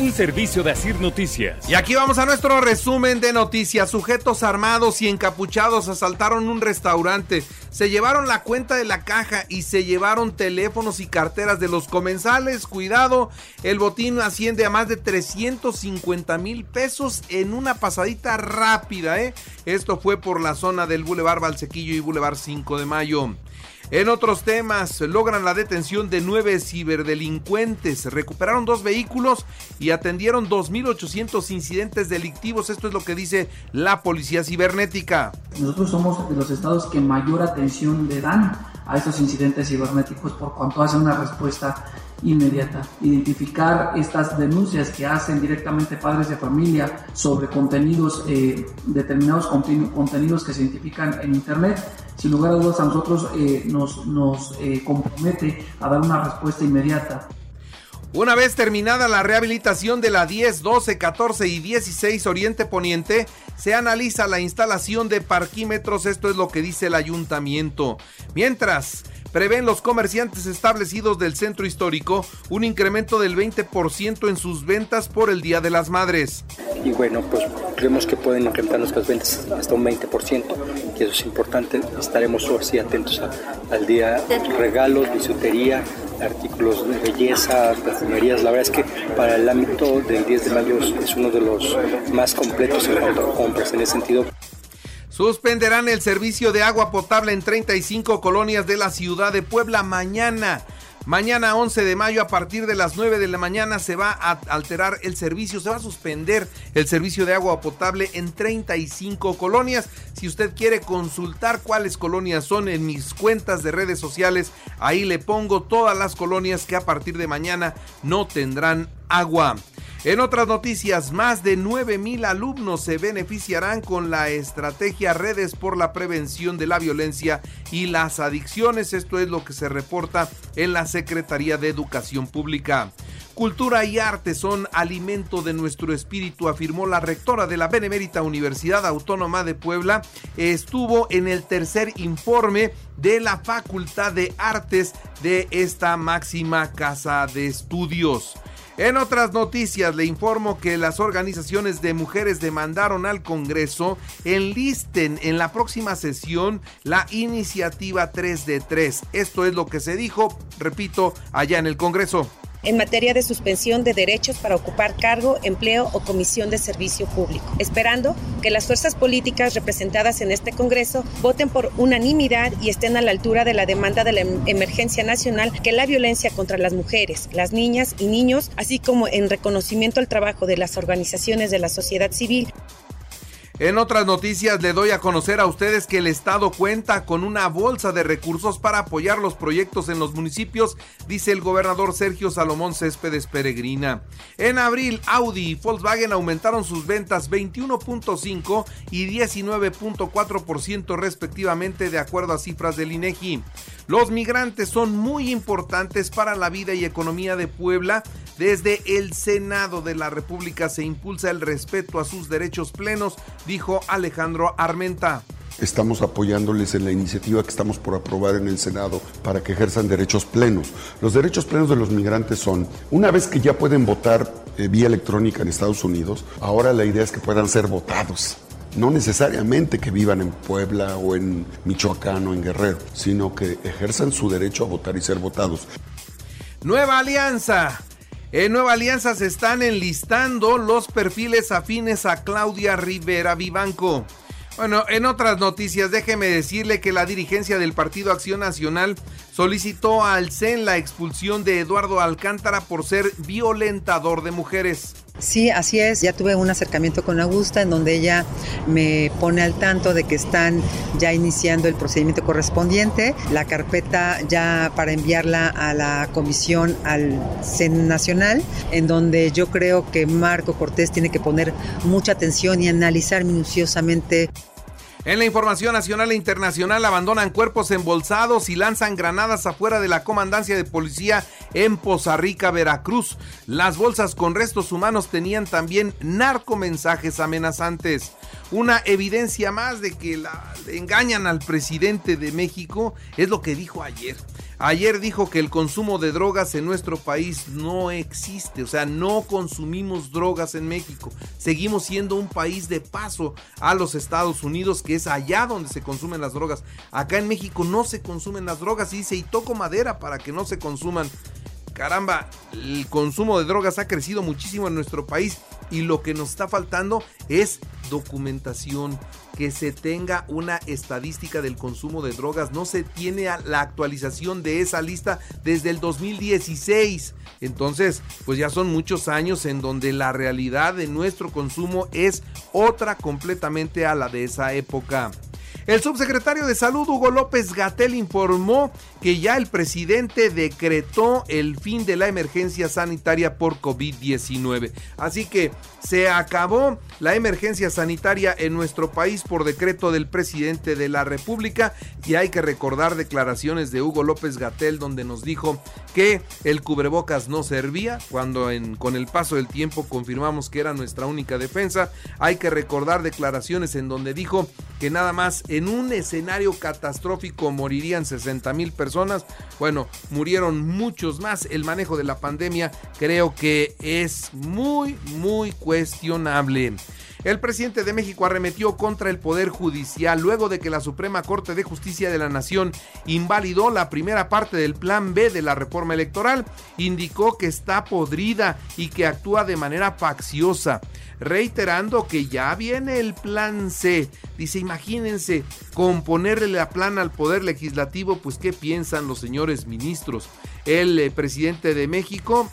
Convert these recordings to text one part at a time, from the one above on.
Un servicio de Asir Noticias. Y aquí vamos a nuestro resumen de noticias. Sujetos armados y encapuchados asaltaron un restaurante. Se llevaron la cuenta de la caja y se llevaron teléfonos y carteras de los comensales. Cuidado, el botín asciende a más de 350 mil pesos en una pasadita rápida. ¿eh? Esto fue por la zona del Boulevard Valsequillo y Boulevard 5 de Mayo. En otros temas, logran la detención de nueve ciberdelincuentes, recuperaron dos vehículos y atendieron 2.800 incidentes delictivos. Esto es lo que dice la Policía Cibernética. Nosotros somos de los estados que mayor atención le dan a estos incidentes cibernéticos por cuanto hace una respuesta inmediata. Identificar estas denuncias que hacen directamente padres de familia sobre contenidos, eh, determinados contenidos que se identifican en Internet, sin lugar a dudas a nosotros eh, nos, nos eh, compromete a dar una respuesta inmediata. Una vez terminada la rehabilitación de la 10, 12, 14 y 16 Oriente Poniente, se analiza la instalación de parquímetros, esto es lo que dice el ayuntamiento. Mientras, prevén los comerciantes establecidos del centro histórico un incremento del 20% en sus ventas por el Día de las Madres. Y bueno, pues creemos que pueden incrementar nuestras ventas hasta un 20%, y eso es importante. Estaremos así atentos al día regalos, bisutería, artículos de belleza, perfumerías. La verdad es que para el ámbito del 10 de mayo es uno de los más completos en cuanto a compras en ese sentido. Suspenderán el servicio de agua potable en 35 colonias de la ciudad de Puebla mañana. Mañana 11 de mayo a partir de las 9 de la mañana se va a alterar el servicio, se va a suspender el servicio de agua potable en 35 colonias. Si usted quiere consultar cuáles colonias son en mis cuentas de redes sociales, ahí le pongo todas las colonias que a partir de mañana no tendrán agua. En otras noticias, más de 9 mil alumnos se beneficiarán con la estrategia Redes por la Prevención de la Violencia y las Adicciones. Esto es lo que se reporta en la Secretaría de Educación Pública. Cultura y arte son alimento de nuestro espíritu, afirmó la rectora de la Benemérita Universidad Autónoma de Puebla. Estuvo en el tercer informe de la Facultad de Artes de esta máxima casa de estudios. En otras noticias le informo que las organizaciones de mujeres demandaron al Congreso enlisten en la próxima sesión la iniciativa 3 de 3. Esto es lo que se dijo, repito, allá en el Congreso en materia de suspensión de derechos para ocupar cargo, empleo o comisión de servicio público, esperando que las fuerzas políticas representadas en este Congreso voten por unanimidad y estén a la altura de la demanda de la emergencia nacional que la violencia contra las mujeres, las niñas y niños, así como en reconocimiento al trabajo de las organizaciones de la sociedad civil, en otras noticias le doy a conocer a ustedes que el Estado cuenta con una bolsa de recursos para apoyar los proyectos en los municipios, dice el gobernador Sergio Salomón Céspedes Peregrina. En abril, Audi y Volkswagen aumentaron sus ventas 21.5 y 19.4% respectivamente de acuerdo a cifras del INEGI. Los migrantes son muy importantes para la vida y economía de Puebla. Desde el Senado de la República se impulsa el respeto a sus derechos plenos, dijo Alejandro Armenta. Estamos apoyándoles en la iniciativa que estamos por aprobar en el Senado para que ejerzan derechos plenos. Los derechos plenos de los migrantes son, una vez que ya pueden votar eh, vía electrónica en Estados Unidos, ahora la idea es que puedan ser votados no necesariamente que vivan en Puebla o en Michoacán o en Guerrero, sino que ejerzan su derecho a votar y ser votados. Nueva Alianza. En Nueva Alianza se están enlistando los perfiles afines a Claudia Rivera Vivanco. Bueno, en otras noticias, déjeme decirle que la dirigencia del Partido Acción Nacional solicitó al CEN la expulsión de Eduardo Alcántara por ser violentador de mujeres. Sí, así es. Ya tuve un acercamiento con Augusta en donde ella me pone al tanto de que están ya iniciando el procedimiento correspondiente, la carpeta ya para enviarla a la comisión al CEN Nacional, en donde yo creo que Marco Cortés tiene que poner mucha atención y analizar minuciosamente en la información nacional e internacional abandonan cuerpos embolsados y lanzan granadas afuera de la comandancia de policía en Poza Rica, Veracruz. Las bolsas con restos humanos tenían también narcomensajes amenazantes. Una evidencia más de que la, engañan al presidente de México es lo que dijo ayer. Ayer dijo que el consumo de drogas en nuestro país no existe, o sea, no consumimos drogas en México. Seguimos siendo un país de paso a los Estados Unidos, que es allá donde se consumen las drogas. Acá en México no se consumen las drogas y dice, y toco madera para que no se consuman. Caramba, el consumo de drogas ha crecido muchísimo en nuestro país y lo que nos está faltando es documentación, que se tenga una estadística del consumo de drogas. No se tiene la actualización de esa lista desde el 2016. Entonces, pues ya son muchos años en donde la realidad de nuestro consumo es otra completamente a la de esa época. El subsecretario de Salud, Hugo López Gatel, informó que ya el presidente decretó el fin de la emergencia sanitaria por COVID-19. Así que se acabó la emergencia sanitaria en nuestro país por decreto del presidente de la República y hay que recordar declaraciones de Hugo López Gatel donde nos dijo que el cubrebocas no servía cuando con el paso del tiempo confirmamos que era nuestra única defensa. Hay que recordar declaraciones en donde dijo que nada más en un escenario catastrófico morirían 60 mil personas. Bueno, murieron muchos más. El manejo de la pandemia creo que es muy, muy cuestionable. El presidente de México arremetió contra el Poder Judicial luego de que la Suprema Corte de Justicia de la Nación invalidó la primera parte del Plan B de la reforma electoral. Indicó que está podrida y que actúa de manera facciosa, reiterando que ya viene el Plan C. Dice, imagínense, componerle la plan al Poder Legislativo, pues ¿qué piensan los señores ministros? El eh, presidente de México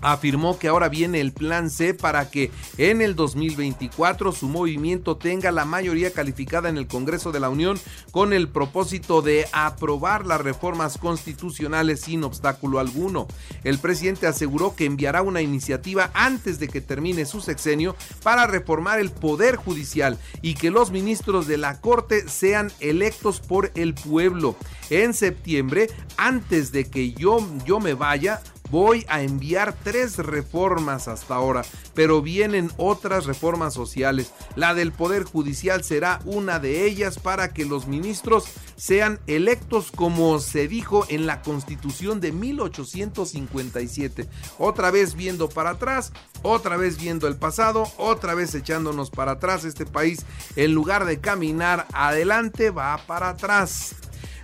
afirmó que ahora viene el plan C para que en el 2024 su movimiento tenga la mayoría calificada en el Congreso de la Unión con el propósito de aprobar las reformas constitucionales sin obstáculo alguno. El presidente aseguró que enviará una iniciativa antes de que termine su sexenio para reformar el Poder Judicial y que los ministros de la Corte sean electos por el pueblo. En septiembre, antes de que yo, yo me vaya, Voy a enviar tres reformas hasta ahora, pero vienen otras reformas sociales. La del Poder Judicial será una de ellas para que los ministros sean electos como se dijo en la Constitución de 1857. Otra vez viendo para atrás, otra vez viendo el pasado, otra vez echándonos para atrás. Este país, en lugar de caminar adelante, va para atrás.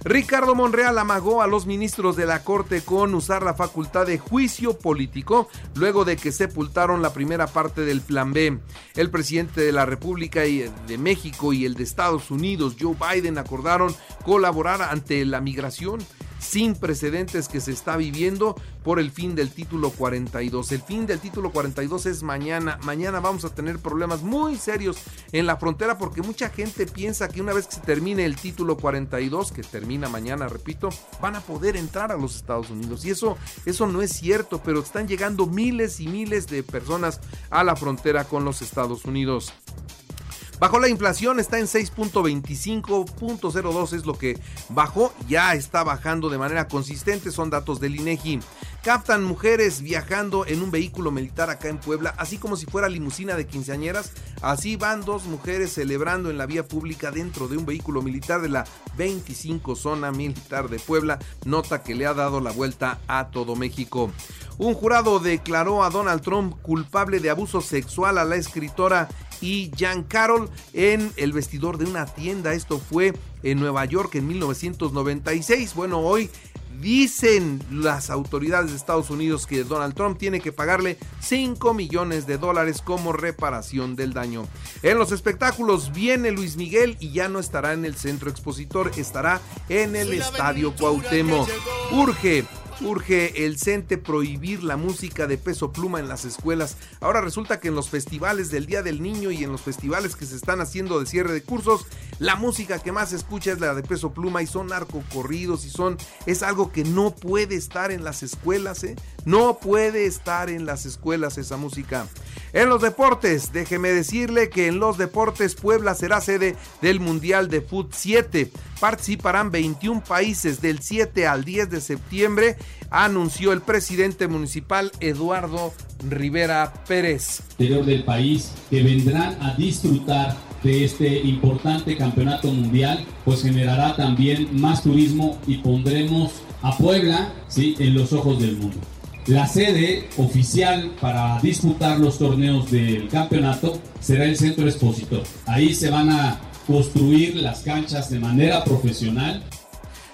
Ricardo Monreal amagó a los ministros de la Corte con usar la facultad de juicio político luego de que sepultaron la primera parte del Plan B. El presidente de la República de México y el de Estados Unidos, Joe Biden, acordaron colaborar ante la migración sin precedentes que se está viviendo por el fin del título 42. El fin del título 42 es mañana. Mañana vamos a tener problemas muy serios en la frontera porque mucha gente piensa que una vez que se termine el título 42, que termina mañana, repito, van a poder entrar a los Estados Unidos. Y eso, eso no es cierto, pero están llegando miles y miles de personas a la frontera con los Estados Unidos. Bajó la inflación, está en 6.25.02 es lo que bajó, ya está bajando de manera consistente, son datos del INEGI. Captan mujeres viajando en un vehículo militar acá en Puebla, así como si fuera limusina de quinceañeras. Así van dos mujeres celebrando en la vía pública dentro de un vehículo militar de la 25 zona militar de Puebla, nota que le ha dado la vuelta a todo México. Un jurado declaró a Donald Trump culpable de abuso sexual a la escritora y Jan Carroll en el vestidor de una tienda. Esto fue en Nueva York en 1996. Bueno, hoy dicen las autoridades de Estados Unidos que Donald Trump tiene que pagarle 5 millones de dólares como reparación del daño. En los espectáculos viene Luis Miguel y ya no estará en el centro expositor, estará en el estadio Cuauhtémoc. Urge Urge el CENTE prohibir la música de peso pluma en las escuelas. Ahora resulta que en los festivales del Día del Niño y en los festivales que se están haciendo de cierre de cursos, la música que más se escucha es la de peso pluma y son narcocorridos y son es algo que no puede estar en las escuelas, ¿eh? No puede estar en las escuelas esa música. En los deportes, déjeme decirle que en los deportes Puebla será sede del Mundial de Fut 7. Participarán 21 países del 7 al 10 de septiembre, anunció el presidente municipal Eduardo Rivera Pérez. Del país que vendrán a disfrutar de este importante campeonato mundial, pues generará también más turismo y pondremos a Puebla ¿sí? en los ojos del mundo. La sede oficial para disputar los torneos del campeonato será el centro expositor. Ahí se van a construir las canchas de manera profesional.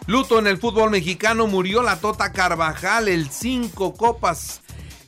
Luto en el fútbol mexicano murió la Tota Carvajal, el cinco copas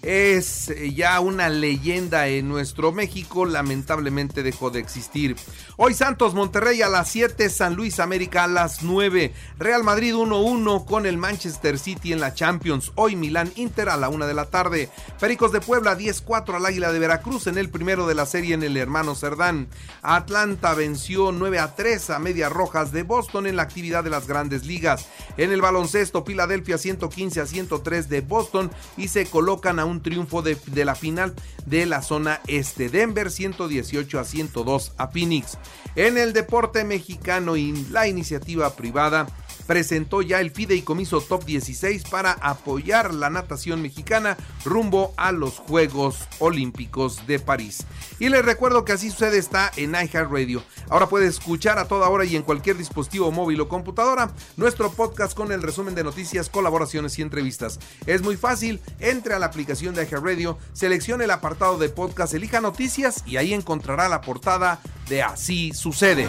es ya una leyenda en nuestro México, lamentablemente dejó de existir. Hoy Santos Monterrey a las 7, San Luis América a las 9, Real Madrid 1-1 con el Manchester City en la Champions, hoy Milán Inter a la 1 de la tarde, Pericos de Puebla 10-4 al Águila de Veracruz en el primero de la serie en el hermano Cerdán, Atlanta venció 9-3 a Medias Rojas de Boston en la actividad de las grandes ligas, en el baloncesto Filadelfia 115 a 103 de Boston y se colocan a un triunfo de, la final de la zona este. Denver 118 a 102 a Phoenix. En el deporte mexicano y la iniciativa privada presentó ya el fideicomiso Top 16 para apoyar la natación mexicana rumbo a los Juegos Olímpicos de París. Y les recuerdo que así sucede está en iHeartRadio. Ahora puede escuchar a toda hora y en cualquier dispositivo móvil o computadora nuestro podcast con el resumen de noticias, colaboraciones y entrevistas. Es muy fácil, entre a la aplicación de iHeartRadio, seleccione el apartado de podcast, elija noticias y ahí encontrará la portada de Así sucede.